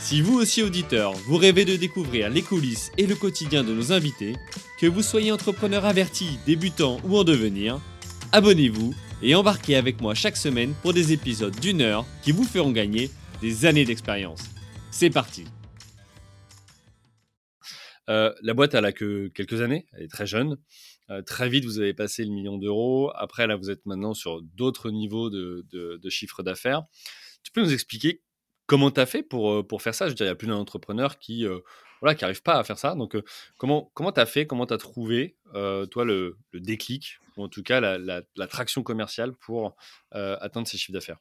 Si vous aussi auditeur, vous rêvez de découvrir les coulisses et le quotidien de nos invités, que vous soyez entrepreneur averti, débutant ou en devenir, abonnez-vous et embarquez avec moi chaque semaine pour des épisodes d'une heure qui vous feront gagner des années d'expérience. C'est parti Euh, la boîte, elle a que quelques années, elle est très jeune. Euh, très vite, vous avez passé le million d'euros. Après, là, vous êtes maintenant sur d'autres niveaux de, de, de chiffre d'affaires. Tu peux nous expliquer comment tu as fait pour, euh, pour faire ça? Je veux dire, il y a plus d'un entrepreneur qui euh, voilà, qui n'arrive pas à faire ça. Donc, euh, comment comment tu as fait? Comment tu as trouvé, toi, le, le, déclic, ou en tout cas la, la, la traction commerciale pour atteindre ces chiffres d'affaires?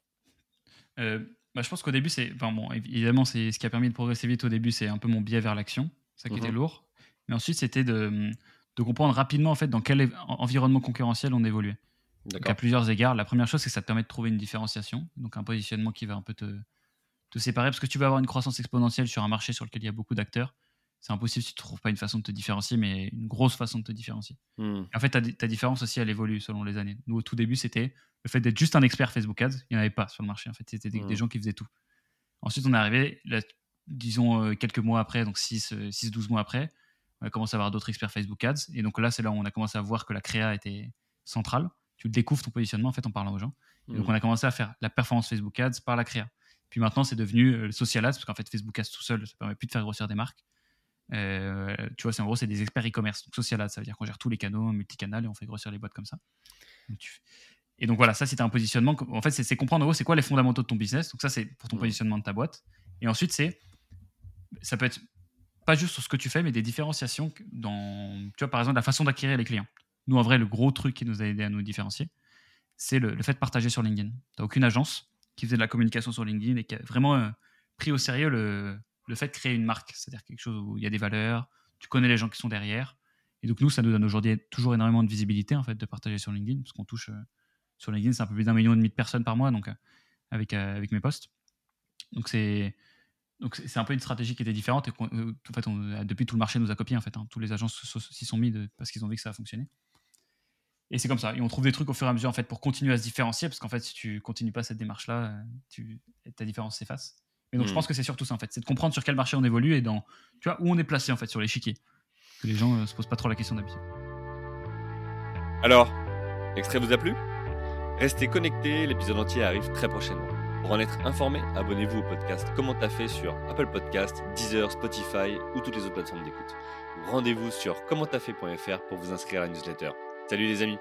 Bah, Je pense qu'au début, c'est. Enfin, bon, évidemment, c'est ce qui a permis de progresser vite au début, c'est un peu mon biais vers l'action, ça qui était lourd. Mais ensuite, c'était de, de comprendre rapidement en fait, dans quel environnement concurrentiel on évoluait. Donc, à plusieurs égards. La première chose, c'est que ça te permet de trouver une différenciation, donc un positionnement qui va un peu te, te séparer, parce que tu vas avoir une croissance exponentielle sur un marché sur lequel il y a beaucoup d'acteurs. C'est impossible si tu ne trouves pas une façon de te différencier, mais une grosse façon de te différencier. Hmm. En fait, ta, ta différence aussi, elle évolue selon les années. Nous, au tout début, c'était le fait d'être juste un expert Facebook Ads. Il n'y en avait pas sur le marché. En fait, c'était des, des gens qui faisaient tout. Ensuite, on est arrivé, là, disons, euh, quelques mois après, donc 6-12 mois après, on a commencé à avoir d'autres experts Facebook Ads. Et donc là, c'est là où on a commencé à voir que la créa était centrale. Tu le découvres ton positionnement en fait en parlant aux gens. Et donc Hmm. on a commencé à faire la performance Facebook Ads par la créa. Puis maintenant, c'est devenu euh, le social ads, parce qu'en fait, Facebook Ads tout seul, ça permet plus de faire grossir des marques. Euh, tu vois, c'est en gros, c'est des experts e-commerce. Donc social ads, ça veut dire qu'on gère tous les canaux, multicanal, et on fait grossir les boîtes comme ça. Donc, tu- Et donc voilà, ça c'est un positionnement. En fait, c'est comprendre en gros c'est quoi les fondamentaux de ton business. Donc ça c'est pour ton positionnement de ta boîte. Et ensuite c'est ça peut être pas juste sur ce que tu fais, mais des différenciations dans tu vois par exemple la façon d'acquérir les clients. Nous en vrai le gros truc qui nous a aidé à nous différencier, c'est le, le fait de partager sur LinkedIn. T'as aucune agence qui faisait de la communication sur LinkedIn et qui a vraiment euh, pris au sérieux le, le fait de créer une marque, c'est-à-dire quelque chose où il y a des valeurs, tu connais les gens qui sont derrière. Et donc nous, ça nous donne aujourd'hui toujours énormément de visibilité en fait de partager sur LinkedIn, parce qu'on touche euh, sur LinkedIn, c'est un peu plus d'un million et demi de personnes par mois, donc euh, avec avec mes posts. Donc c'est donc c'est un peu une stratégie qui était différente et en fait depuis tout le marché nous a copié en fait. hein. Tous les agences s'y sont mis parce qu'ils ont vu que ça a fonctionné. Et c'est comme ça. Et on trouve des trucs au fur et à mesure en fait pour continuer à se différencier, parce qu'en fait si tu continues pas cette démarche là, tu, ta différence s'efface. Et donc je Mhm. pense que c'est surtout ça en fait, c'est de comprendre sur quel marché on évolue et dans tu vois où on est placé en fait sur l'échiquier. Que les gens euh, se posent pas trop la question d'habitude. Alors, l'extrait vous a plu? Restez connectés, l'épisode entier arrive très prochainement. Pour en être informé, abonnez-vous au podcast Comment t'as fait sur Apple Podcast, Deezer, Spotify ou toutes les autres plateformes d'écoute. Rendez-vous sur commenttafait.fr pour vous inscrire à la newsletter. Salut les amis